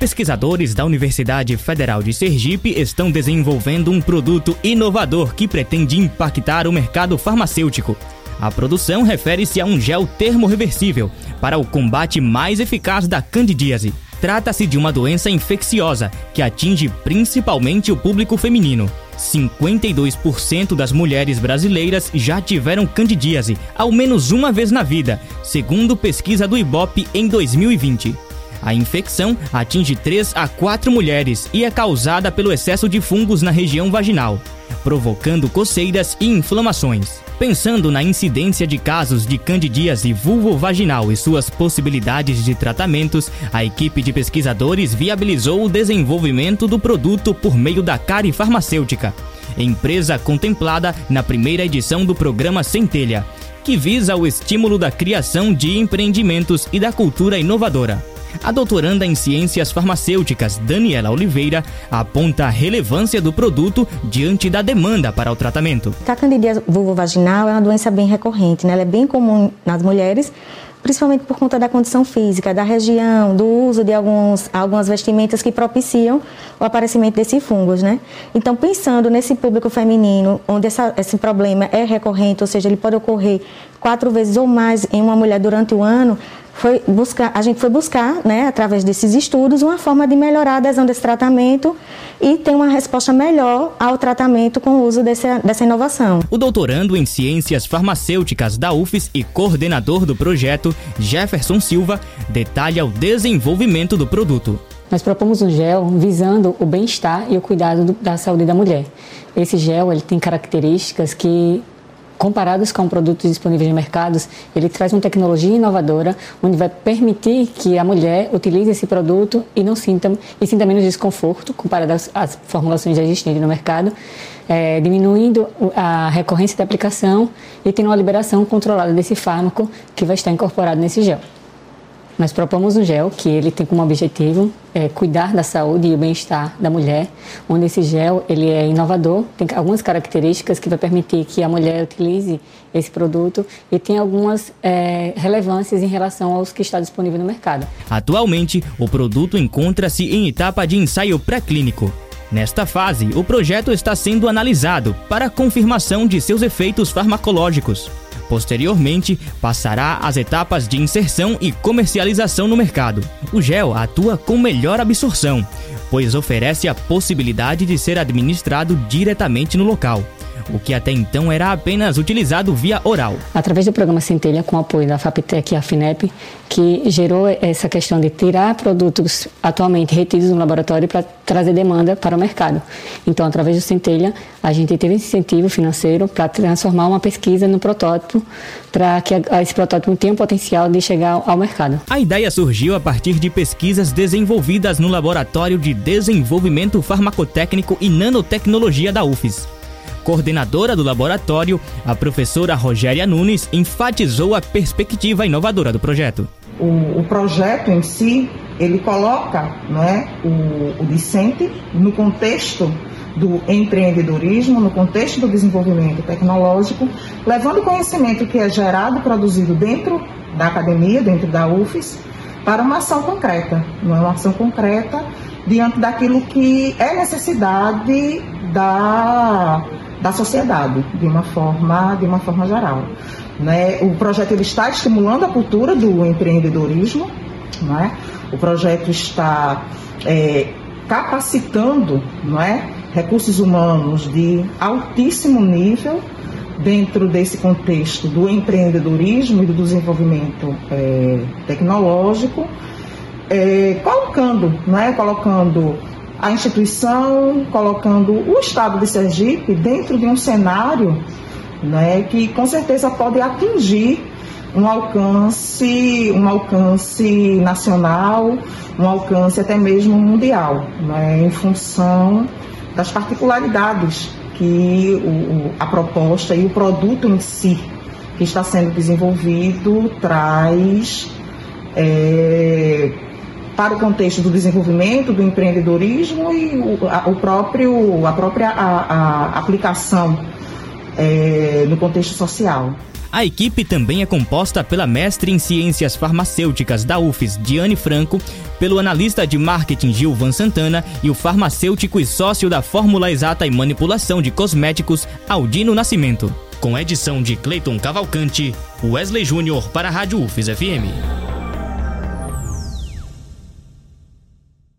Pesquisadores da Universidade Federal de Sergipe estão desenvolvendo um produto inovador que pretende impactar o mercado farmacêutico. A produção refere-se a um gel termorreversível para o combate mais eficaz da candidíase. Trata-se de uma doença infecciosa que atinge principalmente o público feminino. 52% das mulheres brasileiras já tiveram candidíase, ao menos uma vez na vida, segundo pesquisa do IBOP em 2020. A infecção atinge 3 a 4 mulheres e é causada pelo excesso de fungos na região vaginal, provocando coceiras e inflamações. Pensando na incidência de casos de candidíase vulvovaginal e suas possibilidades de tratamentos, a equipe de pesquisadores viabilizou o desenvolvimento do produto por meio da Cari Farmacêutica, empresa contemplada na primeira edição do programa Centelha, que visa o estímulo da criação de empreendimentos e da cultura inovadora. A doutoranda em ciências farmacêuticas Daniela Oliveira aponta a relevância do produto diante da demanda para o tratamento. A candidíase vulvovaginal é uma doença bem recorrente, né? ela é bem comum nas mulheres, principalmente por conta da condição física, da região, do uso de alguns, algumas vestimentas que propiciam o aparecimento desses fungos, né? Então, pensando nesse público feminino, onde essa, esse problema é recorrente, ou seja, ele pode ocorrer quatro vezes ou mais em uma mulher durante o ano, foi buscar, a gente foi buscar, né, através desses estudos, uma forma de melhorar a adesão desse tratamento e ter uma resposta melhor ao tratamento com o uso desse, dessa inovação. O doutorando em Ciências Farmacêuticas da UFES e coordenador do projeto, Jefferson Silva, detalha o desenvolvimento do produto. Nós propomos um gel visando o bem-estar e o cuidado do, da saúde da mulher. Esse gel ele tem características que comparados com produtos disponíveis no mercado, ele traz uma tecnologia inovadora, onde vai permitir que a mulher utilize esse produto e não sinta, e sinta menos desconforto comparado às, às formulações já existentes no mercado, é, diminuindo a recorrência da aplicação e tendo uma liberação controlada desse fármaco que vai estar incorporado nesse gel. Nós propomos um gel que ele tem como objetivo é, cuidar da saúde e o bem-estar da mulher, onde esse gel ele é inovador, tem algumas características que vai permitir que a mulher utilize esse produto e tem algumas é, relevâncias em relação aos que está disponível no mercado. Atualmente, o produto encontra-se em etapa de ensaio pré-clínico. Nesta fase, o projeto está sendo analisado para confirmação de seus efeitos farmacológicos. Posteriormente, passará às etapas de inserção e comercialização no mercado. O gel atua com melhor absorção, pois oferece a possibilidade de ser administrado diretamente no local o que até então era apenas utilizado via oral. Através do programa Centelha, com apoio da FAPTEC e a FINEP, que gerou essa questão de tirar produtos atualmente retidos no laboratório para trazer demanda para o mercado. Então, através do Centelha, a gente teve incentivo financeiro para transformar uma pesquisa no protótipo, para que esse protótipo tenha o potencial de chegar ao mercado. A ideia surgiu a partir de pesquisas desenvolvidas no Laboratório de Desenvolvimento Farmacotécnico e Nanotecnologia da UFES. Coordenadora do laboratório, a professora Rogéria Nunes enfatizou a perspectiva inovadora do projeto. O, o projeto em si, ele coloca né, o, o discente no contexto do empreendedorismo, no contexto do desenvolvimento tecnológico, levando o conhecimento que é gerado produzido dentro da academia, dentro da UFES, para uma ação concreta, não é uma ação concreta diante daquilo que é necessidade da da sociedade, de uma forma, de uma forma geral. Né? O projeto ele está estimulando a cultura do empreendedorismo, né? o projeto está é, capacitando é? recursos humanos de altíssimo nível dentro desse contexto do empreendedorismo e do desenvolvimento é, tecnológico, é, colocando, né, colocando a instituição colocando o Estado de Sergipe dentro de um cenário né, que com certeza pode atingir um alcance, um alcance nacional, um alcance até mesmo mundial, né, em função das particularidades que o, a proposta e o produto em si que está sendo desenvolvido traz é, para o contexto do desenvolvimento, do empreendedorismo e o, a, o próprio, a própria a, a aplicação é, no contexto social. A equipe também é composta pela mestre em Ciências Farmacêuticas da UFES, Diane Franco, pelo analista de marketing Gilvan Santana e o farmacêutico e sócio da Fórmula Exata e Manipulação de Cosméticos, Aldino Nascimento. Com edição de Cleiton Cavalcante, Wesley Júnior para a Rádio UFES FM.